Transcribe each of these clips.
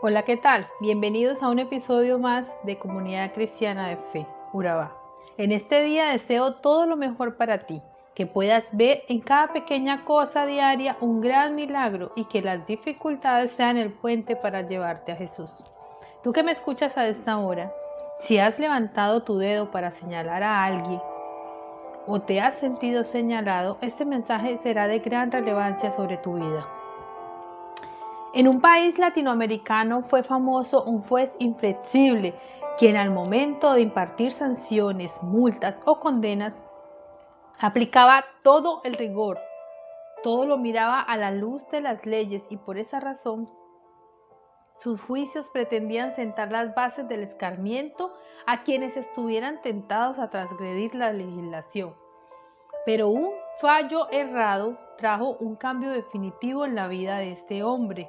Hola, ¿qué tal? Bienvenidos a un episodio más de Comunidad Cristiana de Fe, Urabá. En este día deseo todo lo mejor para ti, que puedas ver en cada pequeña cosa diaria un gran milagro y que las dificultades sean el puente para llevarte a Jesús. Tú que me escuchas a esta hora, si has levantado tu dedo para señalar a alguien o te has sentido señalado, este mensaje será de gran relevancia sobre tu vida. En un país latinoamericano fue famoso un juez inflexible, quien al momento de impartir sanciones, multas o condenas, aplicaba todo el rigor, todo lo miraba a la luz de las leyes y por esa razón sus juicios pretendían sentar las bases del escarmiento a quienes estuvieran tentados a transgredir la legislación. Pero un fallo errado trajo un cambio definitivo en la vida de este hombre.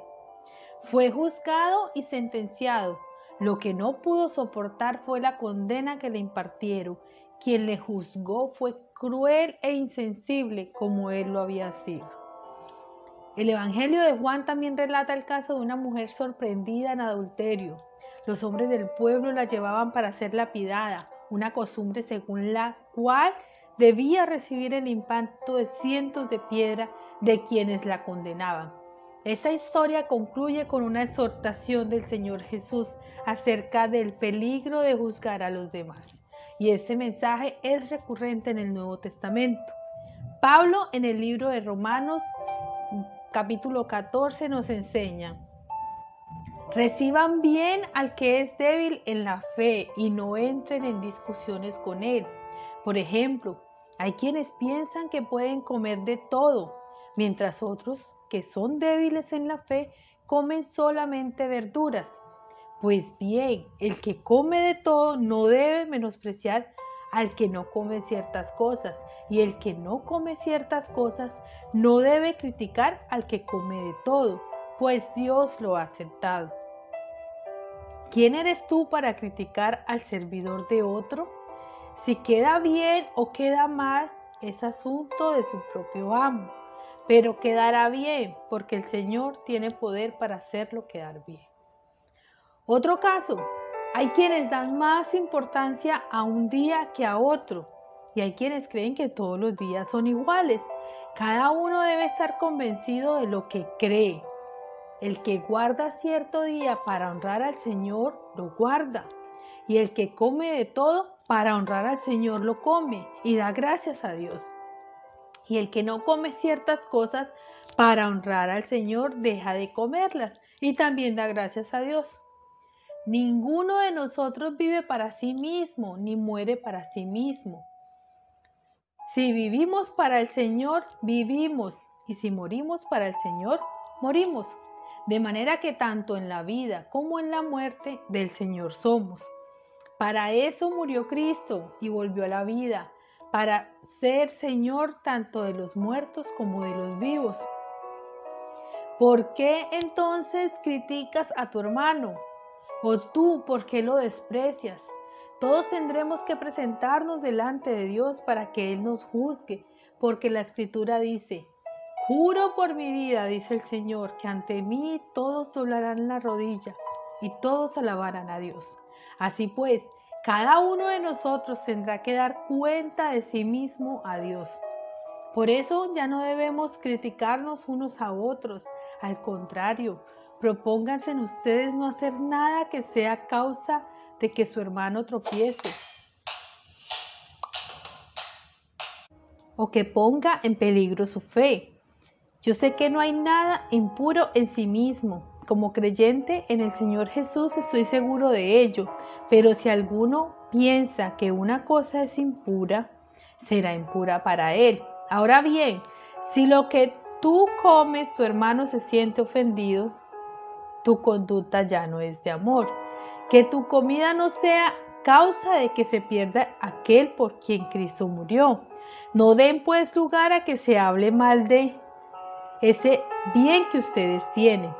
Fue juzgado y sentenciado. Lo que no pudo soportar fue la condena que le impartieron. Quien le juzgó fue cruel e insensible como él lo había sido. El Evangelio de Juan también relata el caso de una mujer sorprendida en adulterio. Los hombres del pueblo la llevaban para ser lapidada, una costumbre según la cual debía recibir el impacto de cientos de piedras de quienes la condenaban. Esta historia concluye con una exhortación del Señor Jesús acerca del peligro de juzgar a los demás. Y este mensaje es recurrente en el Nuevo Testamento. Pablo en el libro de Romanos capítulo 14 nos enseña, reciban bien al que es débil en la fe y no entren en discusiones con él. Por ejemplo, hay quienes piensan que pueden comer de todo, mientras otros que son débiles en la fe comen solamente verduras. Pues bien, el que come de todo no debe menospreciar al que no come ciertas cosas, y el que no come ciertas cosas no debe criticar al que come de todo, pues Dios lo ha aceptado. ¿Quién eres tú para criticar al servidor de otro? Si queda bien o queda mal, es asunto de su propio amo pero quedará bien porque el Señor tiene poder para hacerlo quedar bien. Otro caso, hay quienes dan más importancia a un día que a otro y hay quienes creen que todos los días son iguales. Cada uno debe estar convencido de lo que cree. El que guarda cierto día para honrar al Señor, lo guarda. Y el que come de todo, para honrar al Señor, lo come y da gracias a Dios. Y el que no come ciertas cosas para honrar al Señor deja de comerlas y también da gracias a Dios. Ninguno de nosotros vive para sí mismo ni muere para sí mismo. Si vivimos para el Señor, vivimos, y si morimos para el Señor, morimos. De manera que tanto en la vida como en la muerte del Señor somos. Para eso murió Cristo y volvió a la vida para ser Señor tanto de los muertos como de los vivos. ¿Por qué entonces criticas a tu hermano? ¿O tú por qué lo desprecias? Todos tendremos que presentarnos delante de Dios para que Él nos juzgue, porque la escritura dice, juro por mi vida, dice el Señor, que ante mí todos doblarán la rodilla y todos alabarán a Dios. Así pues, cada uno de nosotros tendrá que dar cuenta de sí mismo a Dios. Por eso ya no debemos criticarnos unos a otros. Al contrario, propónganse en ustedes no hacer nada que sea causa de que su hermano tropiece o que ponga en peligro su fe. Yo sé que no hay nada impuro en sí mismo. Como creyente en el Señor Jesús estoy seguro de ello. Pero si alguno piensa que una cosa es impura, será impura para él. Ahora bien, si lo que tú comes, tu hermano se siente ofendido, tu conducta ya no es de amor. Que tu comida no sea causa de que se pierda aquel por quien Cristo murió. No den pues lugar a que se hable mal de ese bien que ustedes tienen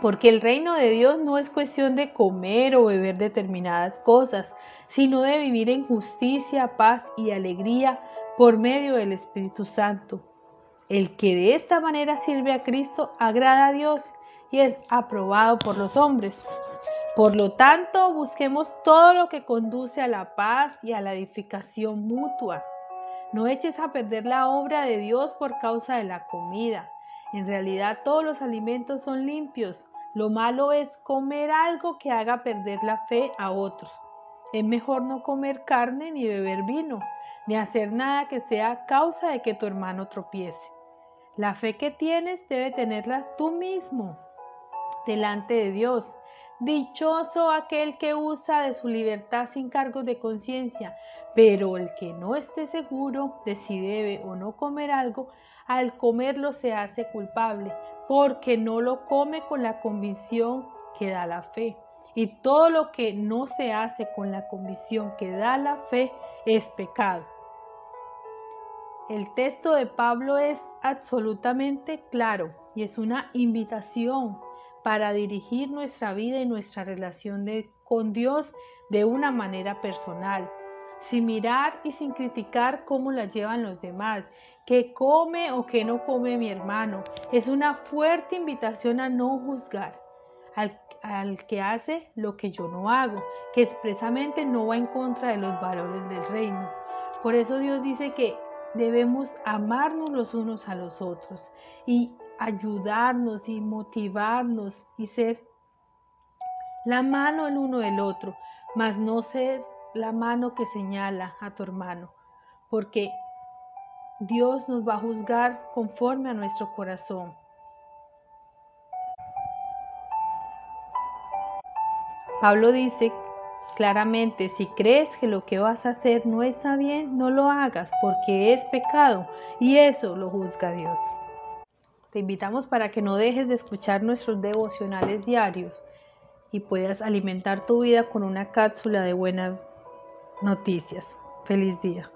porque el reino de Dios no es cuestión de comer o beber determinadas cosas, sino de vivir en justicia, paz y alegría por medio del Espíritu Santo. El que de esta manera sirve a Cristo agrada a Dios y es aprobado por los hombres. Por lo tanto, busquemos todo lo que conduce a la paz y a la edificación mutua. No eches a perder la obra de Dios por causa de la comida. En realidad todos los alimentos son limpios. Lo malo es comer algo que haga perder la fe a otros. Es mejor no comer carne ni beber vino, ni hacer nada que sea causa de que tu hermano tropiece. La fe que tienes debe tenerla tú mismo delante de Dios Dichoso aquel que usa de su libertad sin cargos de conciencia, pero el que no esté seguro de si debe o no comer algo, al comerlo se hace culpable, porque no lo come con la convicción que da la fe. Y todo lo que no se hace con la convicción que da la fe es pecado. El texto de Pablo es absolutamente claro y es una invitación para dirigir nuestra vida y nuestra relación con Dios de una manera personal, sin mirar y sin criticar cómo la llevan los demás, qué come o qué no come mi hermano. Es una fuerte invitación a no juzgar al, al que hace lo que yo no hago, que expresamente no va en contra de los valores del reino. Por eso Dios dice que debemos amarnos los unos a los otros y ayudarnos y motivarnos y ser la mano el uno del otro, mas no ser la mano que señala a tu hermano, porque Dios nos va a juzgar conforme a nuestro corazón. Pablo dice claramente, si crees que lo que vas a hacer no está bien, no lo hagas porque es pecado y eso lo juzga Dios. Te invitamos para que no dejes de escuchar nuestros devocionales diarios y puedas alimentar tu vida con una cápsula de buenas noticias. Feliz día.